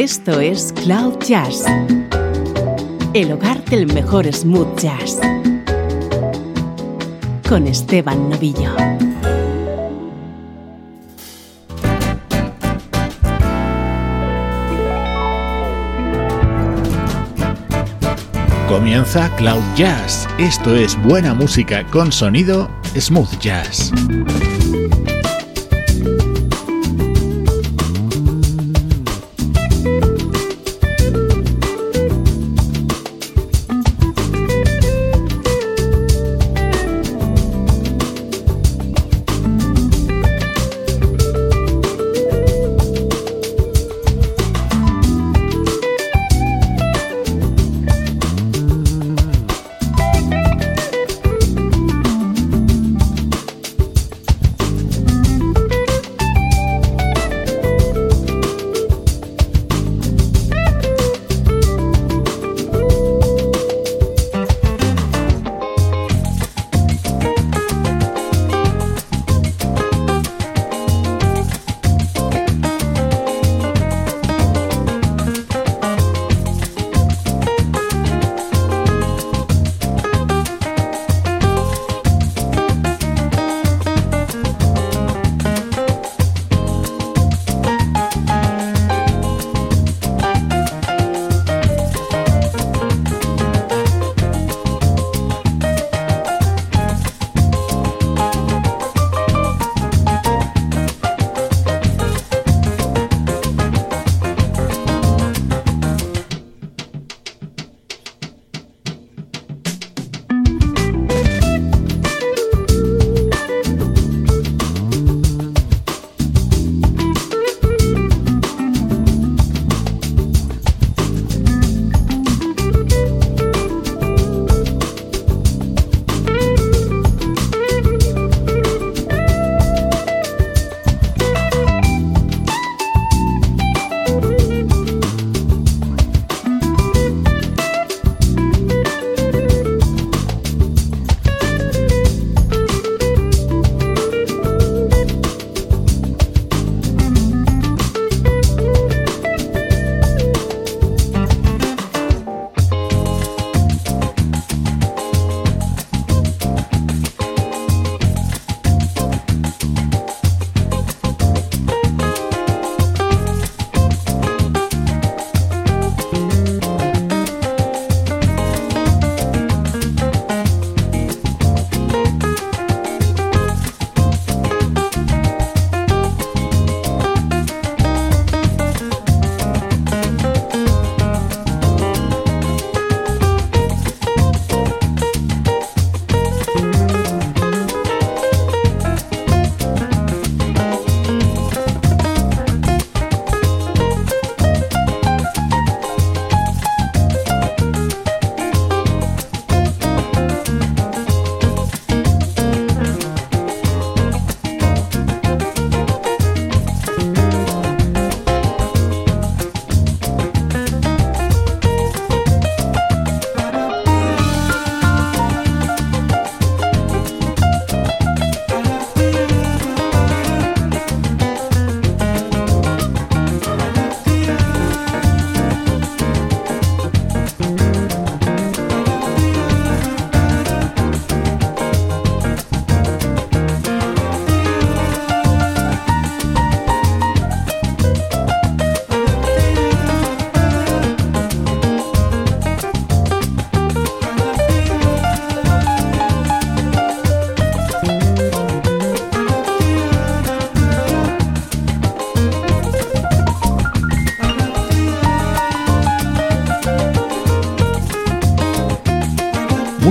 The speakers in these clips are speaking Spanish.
Esto es Cloud Jazz, el hogar del mejor smooth jazz, con Esteban Novillo. Comienza Cloud Jazz. Esto es buena música con sonido smooth jazz.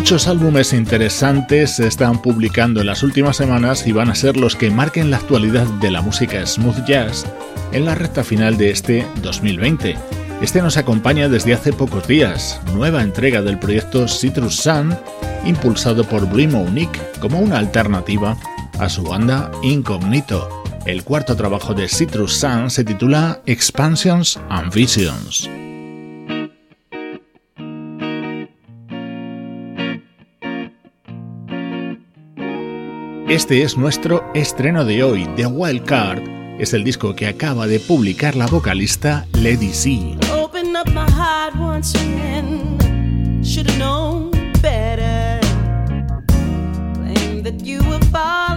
Muchos álbumes interesantes se están publicando en las últimas semanas y van a ser los que marquen la actualidad de la música smooth jazz en la recta final de este 2020. Este nos acompaña desde hace pocos días, nueva entrega del proyecto Citrus Sun, impulsado por Brimo Unique como una alternativa a su banda Incognito. El cuarto trabajo de Citrus Sun se titula Expansions and Visions. Este es nuestro estreno de hoy, The Wild Card, es el disco que acaba de publicar la vocalista Lady C. Lady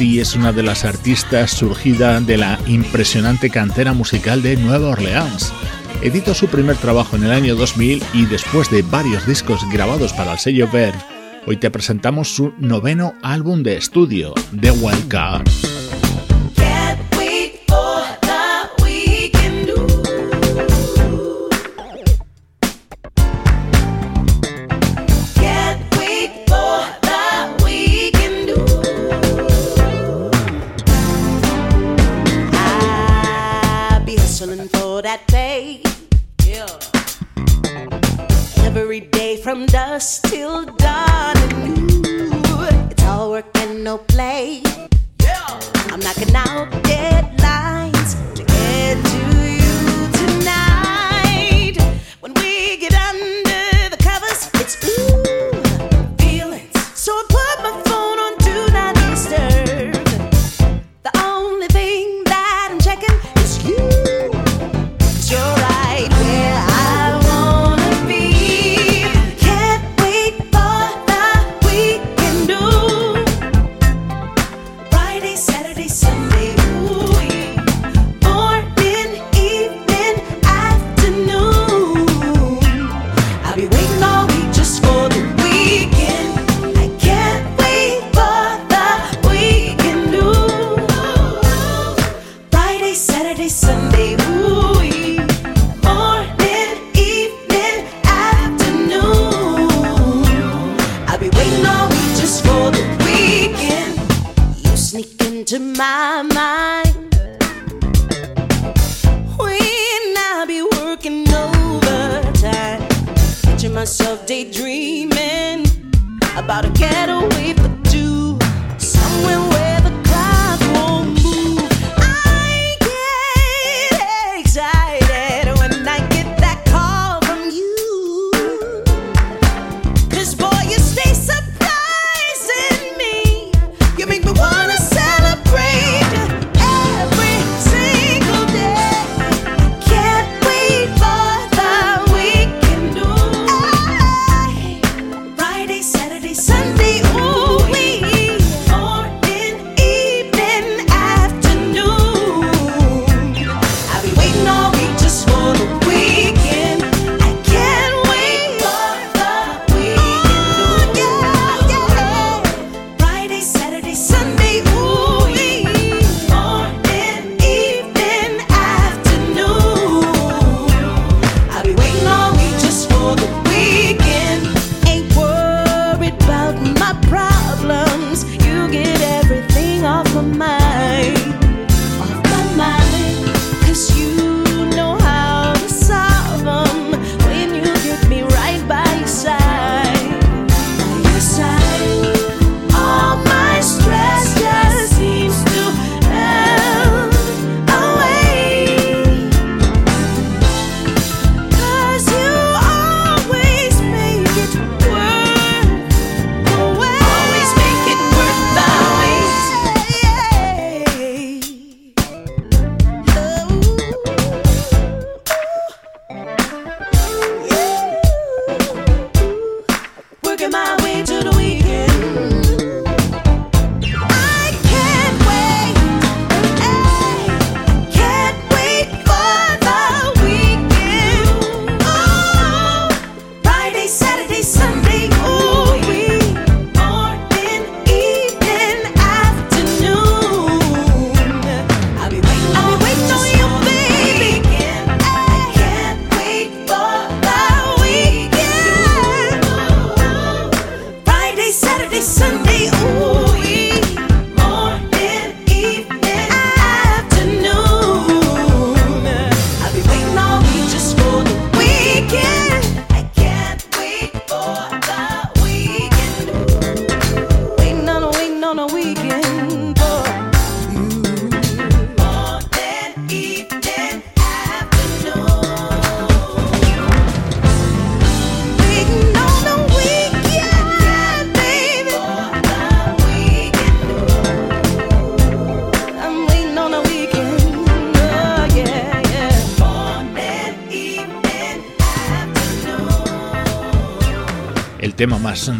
Es una de las artistas surgida de la impresionante cantera musical de Nueva Orleans. Editó su primer trabajo en el año 2000 y después de varios discos grabados para el sello Verve, hoy te presentamos su noveno álbum de estudio, The Wild Card.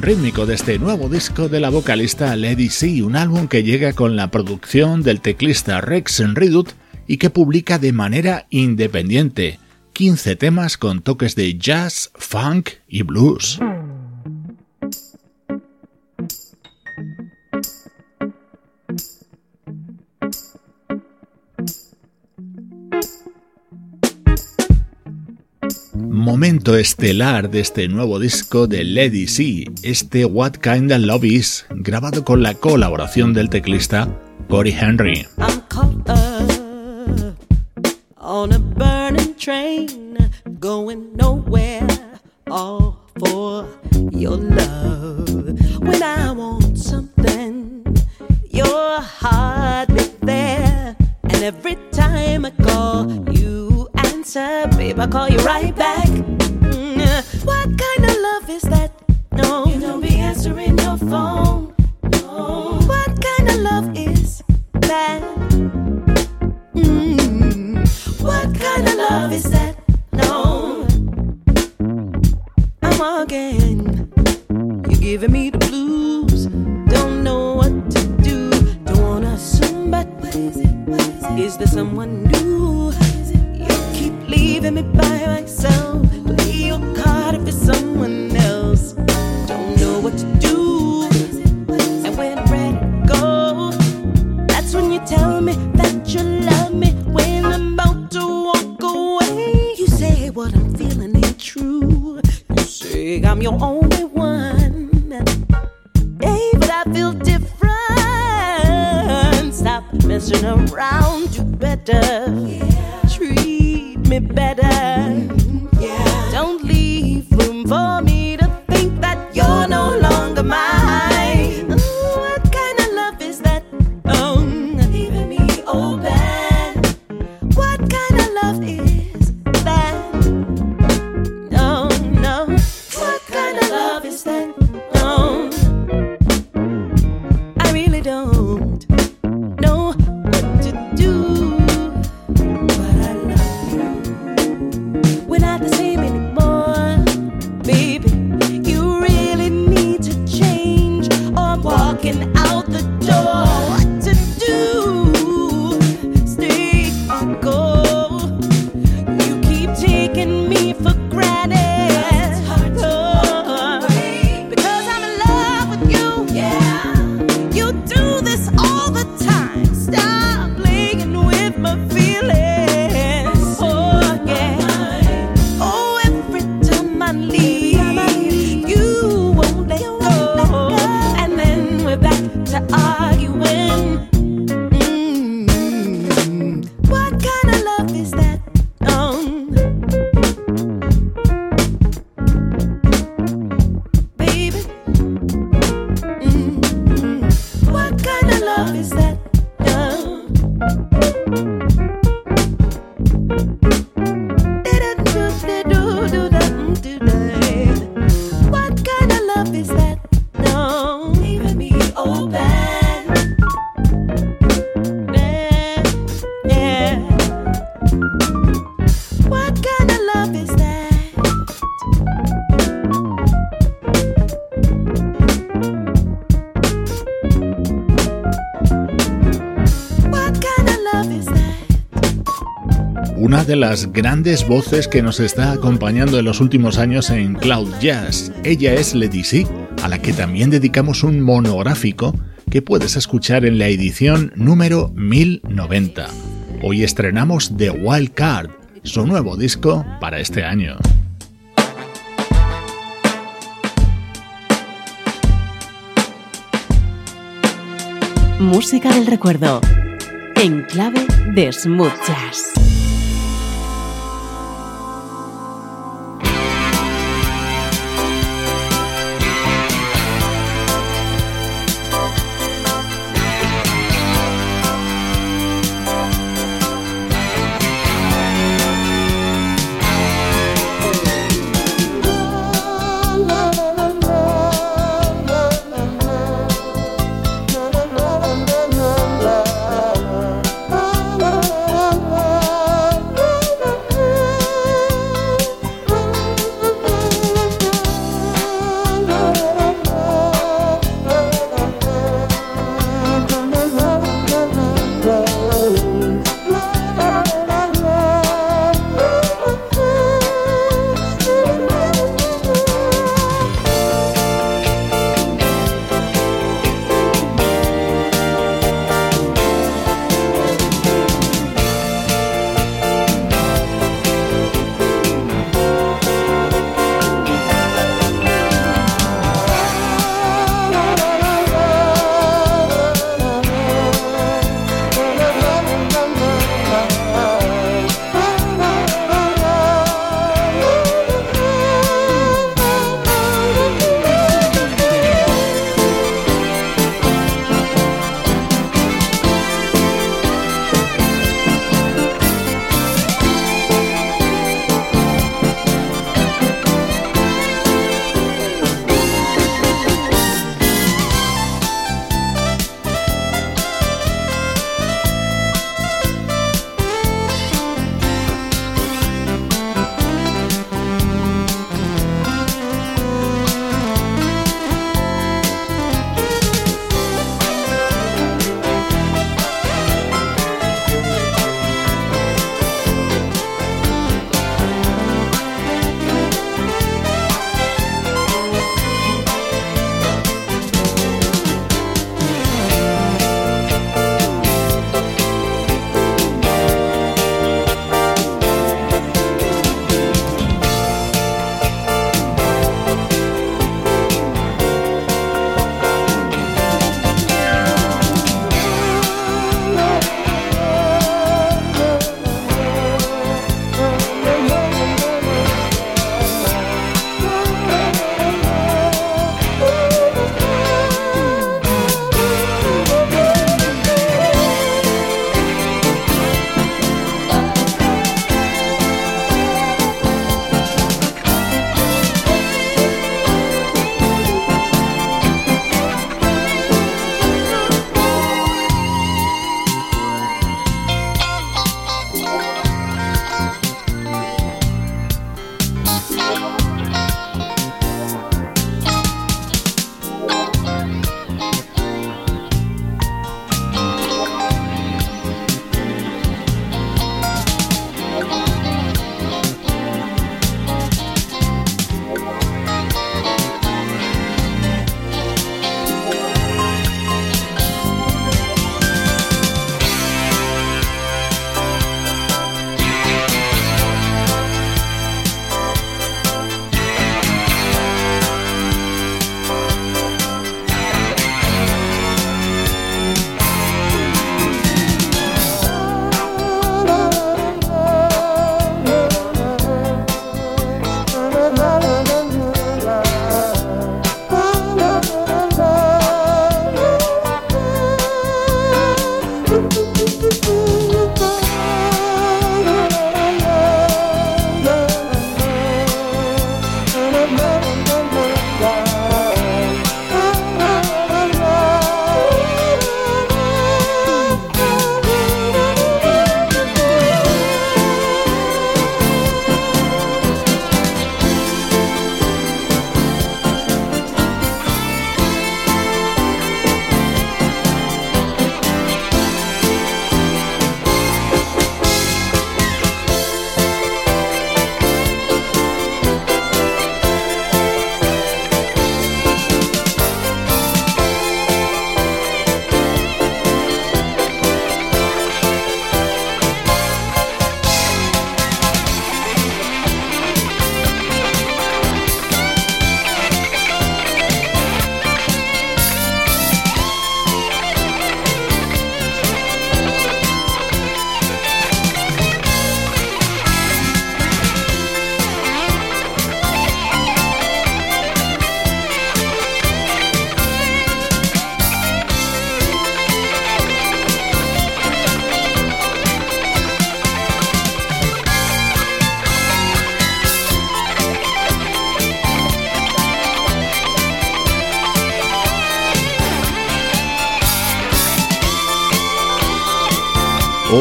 rítmico de este nuevo disco de la vocalista Lady C, un álbum que llega con la producción del teclista Rex Redut y que publica de manera independiente 15 temas con toques de jazz, funk y blues. momento estelar de este nuevo disco de Lady C, este What Kinda Love Is, grabado con la colaboración del teclista Cory Henry. I'm caught up on a burning train, going nowhere, all for your love. When I want something, you're hardly there, and every time I call, you answer, babe, I call you right back. someone around you better, yeah. treat me better. de las grandes voces que nos está acompañando en los últimos años en Cloud Jazz. Ella es Letizy, a la que también dedicamos un monográfico que puedes escuchar en la edición número 1090. Hoy estrenamos The Wild Card, su nuevo disco para este año. Música del recuerdo en clave de smooth jazz.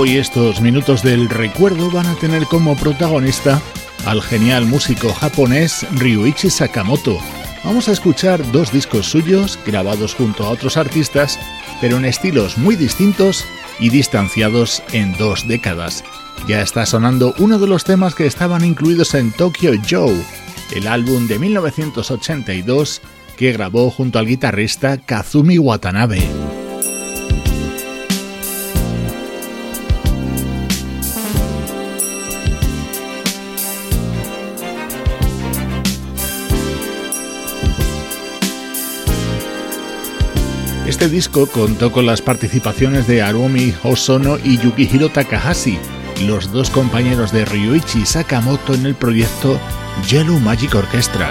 Hoy estos minutos del recuerdo van a tener como protagonista al genial músico japonés Ryuichi Sakamoto. Vamos a escuchar dos discos suyos grabados junto a otros artistas, pero en estilos muy distintos y distanciados en dos décadas. Ya está sonando uno de los temas que estaban incluidos en Tokyo Joe, el álbum de 1982 que grabó junto al guitarrista Kazumi Watanabe. Este disco contó con las participaciones de Arumi Hosono y Yukihiro Takahashi, los dos compañeros de Ryuichi Sakamoto en el proyecto Yellow Magic Orchestra.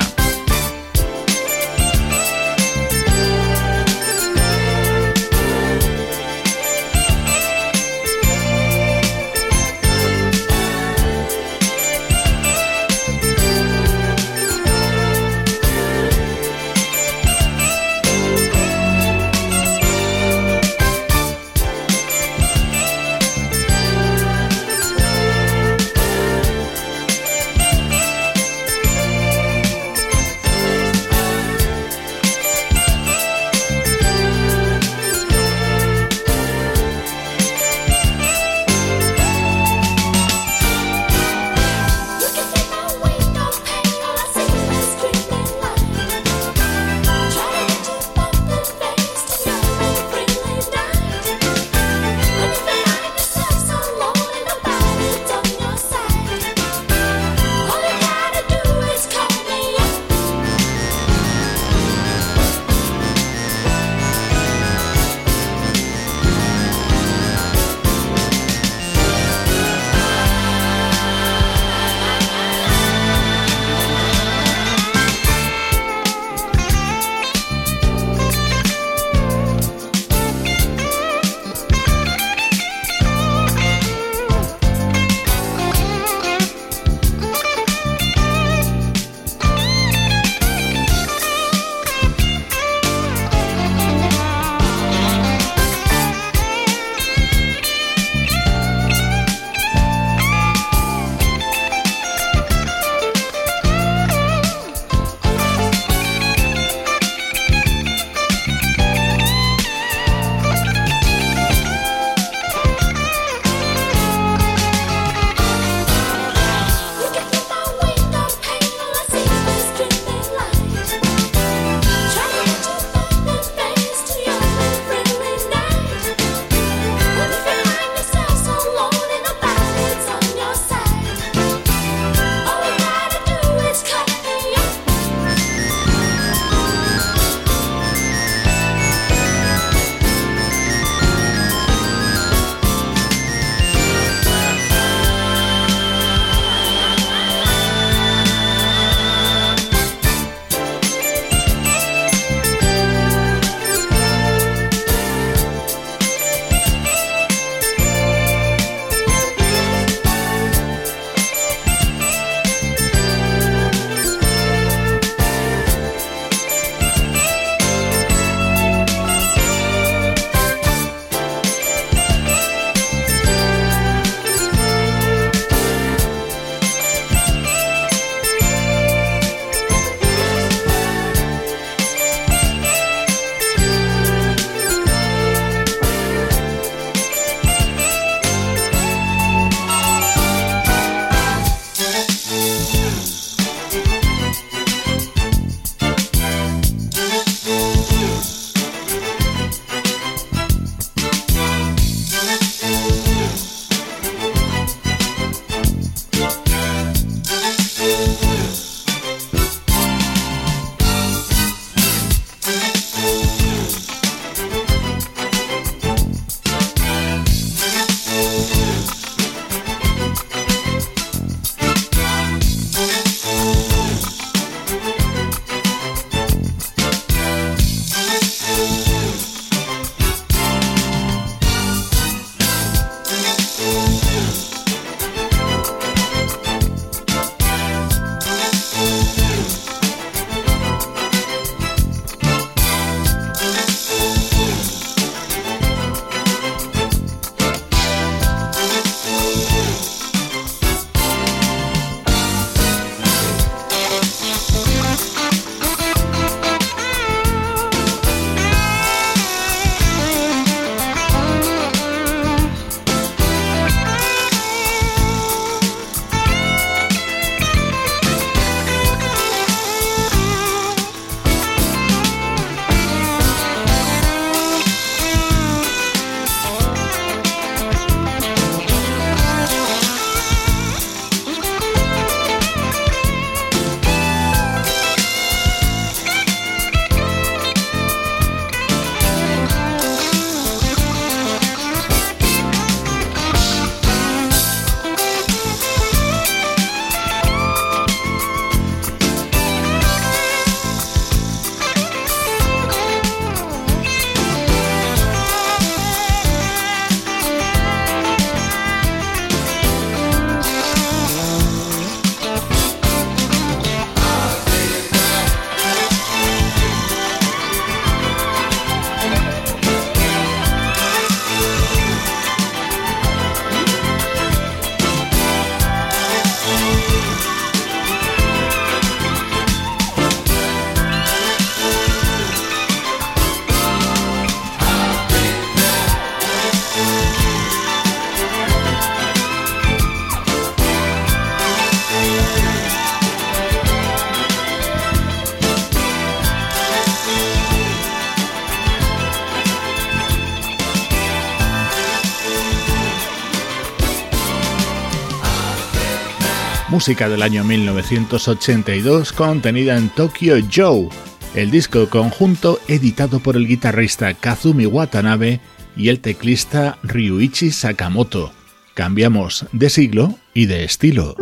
Música del año 1982 contenida en Tokyo Joe, el disco conjunto editado por el guitarrista Kazumi Watanabe y el teclista Ryuichi Sakamoto. Cambiamos de siglo y de estilo.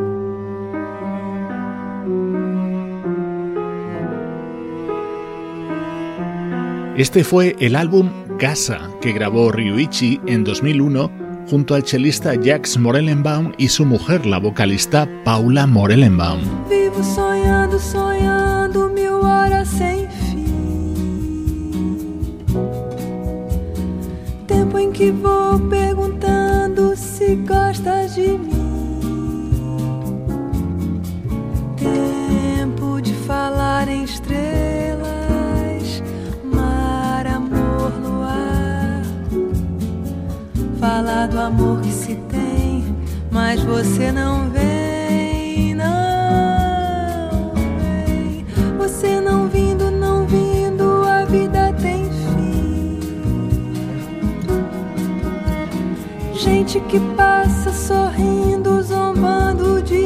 Este fue el álbum Casa que grabó Ryuichi en 2001 junto al chelista Jax Morellenbaum y su mujer, la vocalista Paula Morellenbaum. Vivo sonhando, sonhando mil horas sem fim. Tempo em que vou perguntando se gostas de mim. Tempo de falar em estrelas falar do amor que se tem, mas você não vem, não vem. Você não vindo, não vindo, a vida tem fim. Gente que passa sorrindo, zombando de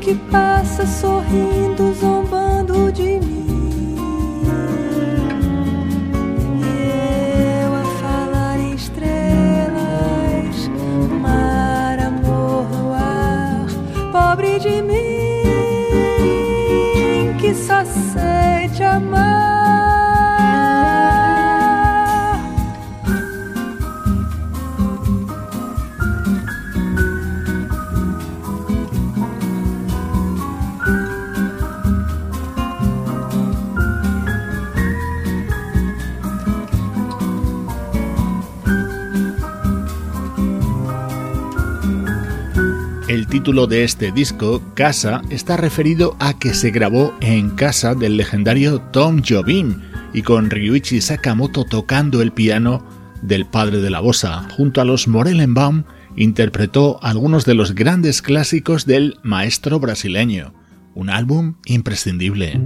que passa sorrindo, zombando de mim. Título de este disco, Casa, está referido a que se grabó en casa del legendario Tom Jobim y con Ryuichi Sakamoto tocando el piano del padre de la bossa. Junto a los Morellenbaum interpretó algunos de los grandes clásicos del maestro brasileño. Un álbum imprescindible.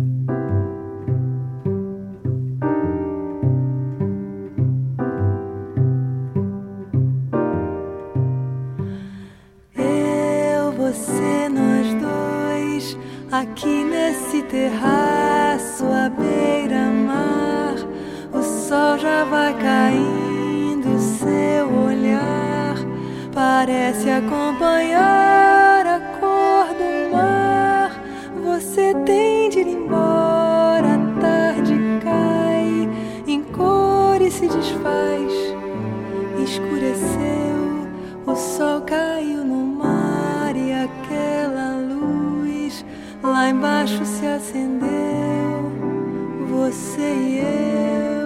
Lá embaixo se acendeu. Você e eu.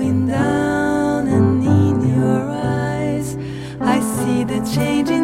going down, and in your eyes, I see the change.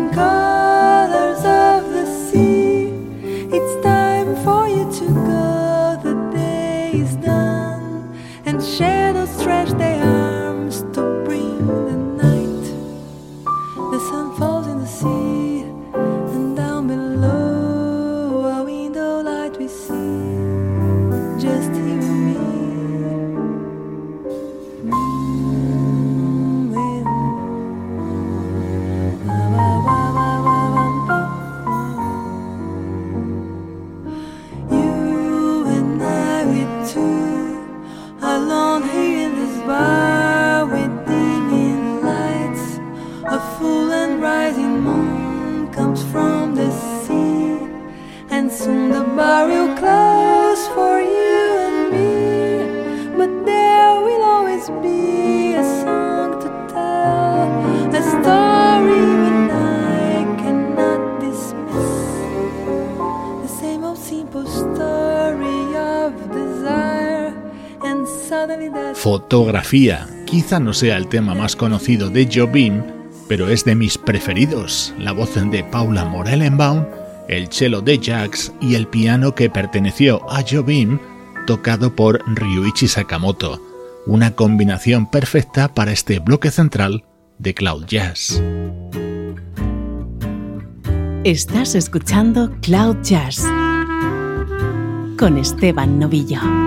Quizá no sea el tema más conocido de Jobim, pero es de mis preferidos. La voz de Paula Morellenbaum, el cello de Jax y el piano que perteneció a Jobim, tocado por Ryuichi Sakamoto. Una combinación perfecta para este bloque central de Cloud Jazz. Estás escuchando Cloud Jazz con Esteban Novillo.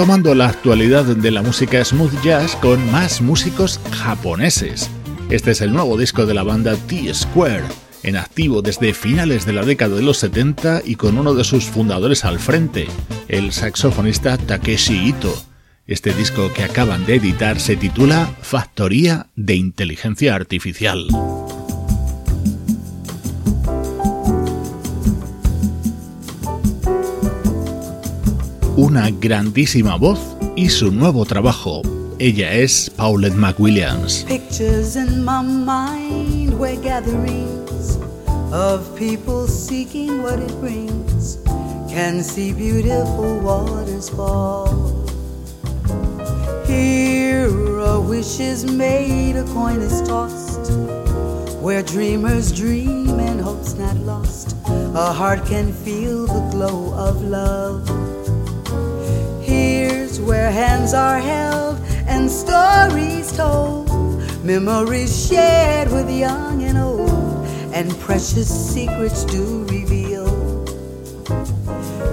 Retomando la actualidad de la música smooth jazz con más músicos japoneses. Este es el nuevo disco de la banda T-Square, en activo desde finales de la década de los 70 y con uno de sus fundadores al frente, el saxofonista Takeshi Ito. Este disco que acaban de editar se titula Factoría de Inteligencia Artificial. Una grandísima voz y su nuevo trabajo. Ella es Paulette McWilliams. Pictures in my mind where gatherings of people seeking what it brings can see beautiful waters fall. Here a wish is made, a coin is tossed. Where dreamers dream and hopes not lost, a heart can feel the glow of love. Where hands are held and stories told, memories shared with young and old, and precious secrets do reveal.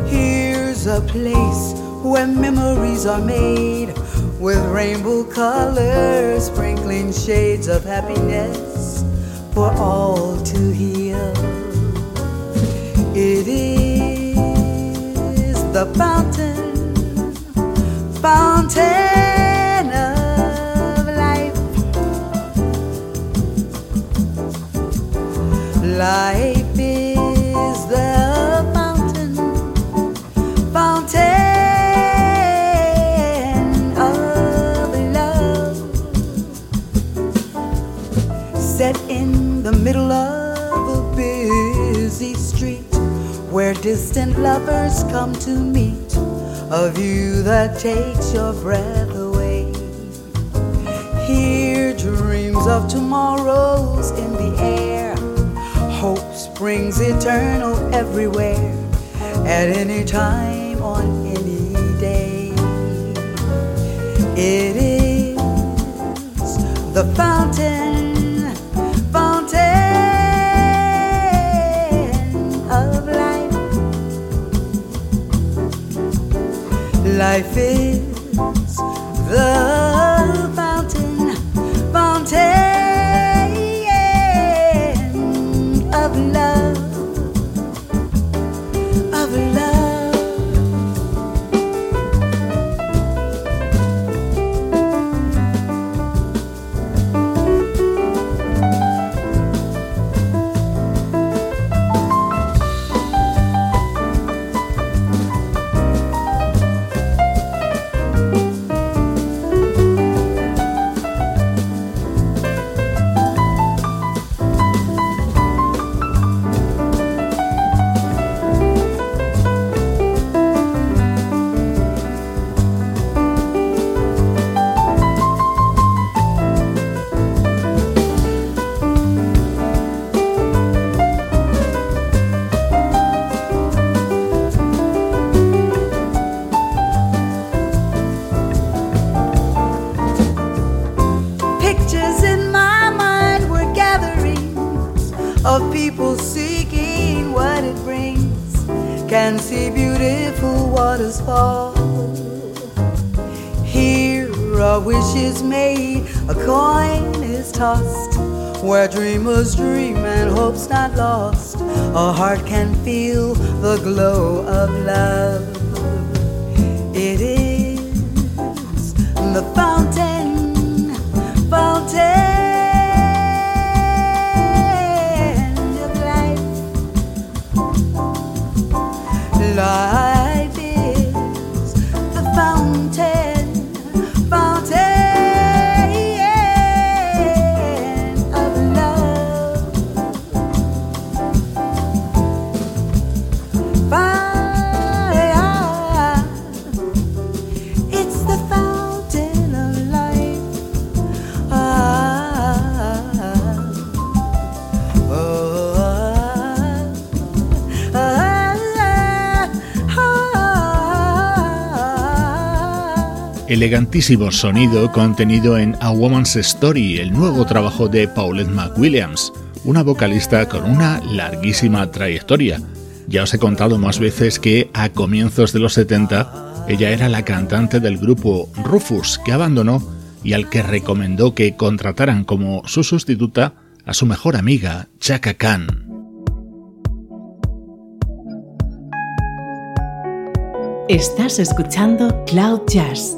Here's a place where memories are made with rainbow colors, sprinkling shades of happiness for all to heal. It is the fountain fountain of life. Life is the fountain, fountain of love. Set in the middle of a busy street where distant lovers come to meet a view that takes your breath away. Here, dreams of tomorrows in the air. Hope springs eternal everywhere, at any time, on any day. It is the fountain fountain of life. life is where dreamers dream and hopes not lost. A heart can feel the glow of love. Elegantísimo sonido contenido en A Woman's Story, el nuevo trabajo de Paulette McWilliams, una vocalista con una larguísima trayectoria. Ya os he contado más veces que a comienzos de los 70 Ella era la cantante del grupo Rufus, que abandonó y al que recomendó que contrataran como su sustituta a su mejor amiga, Chaka Khan. Estás escuchando Cloud Jazz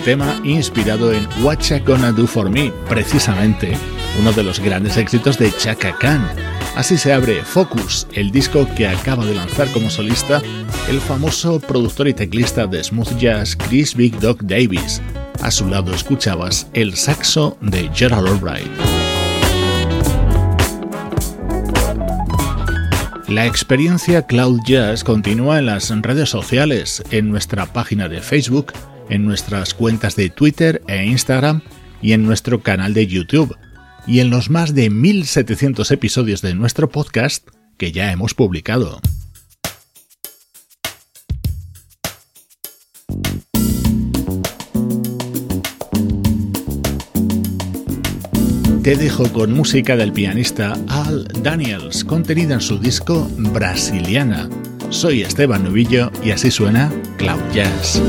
Tema inspirado en What Gonna Do For Me, precisamente uno de los grandes éxitos de Chaka Khan. Así se abre Focus, el disco que acaba de lanzar como solista el famoso productor y teclista de smooth jazz Chris Big Dog Davis. A su lado escuchabas el saxo de Gerald Albright. La experiencia Cloud Jazz continúa en las redes sociales, en nuestra página de Facebook en nuestras cuentas de Twitter e Instagram y en nuestro canal de YouTube, y en los más de 1700 episodios de nuestro podcast que ya hemos publicado. Te dejo con música del pianista Al Daniels, contenida en su disco Brasiliana. Soy Esteban Nubillo y así suena Cloud Jazz.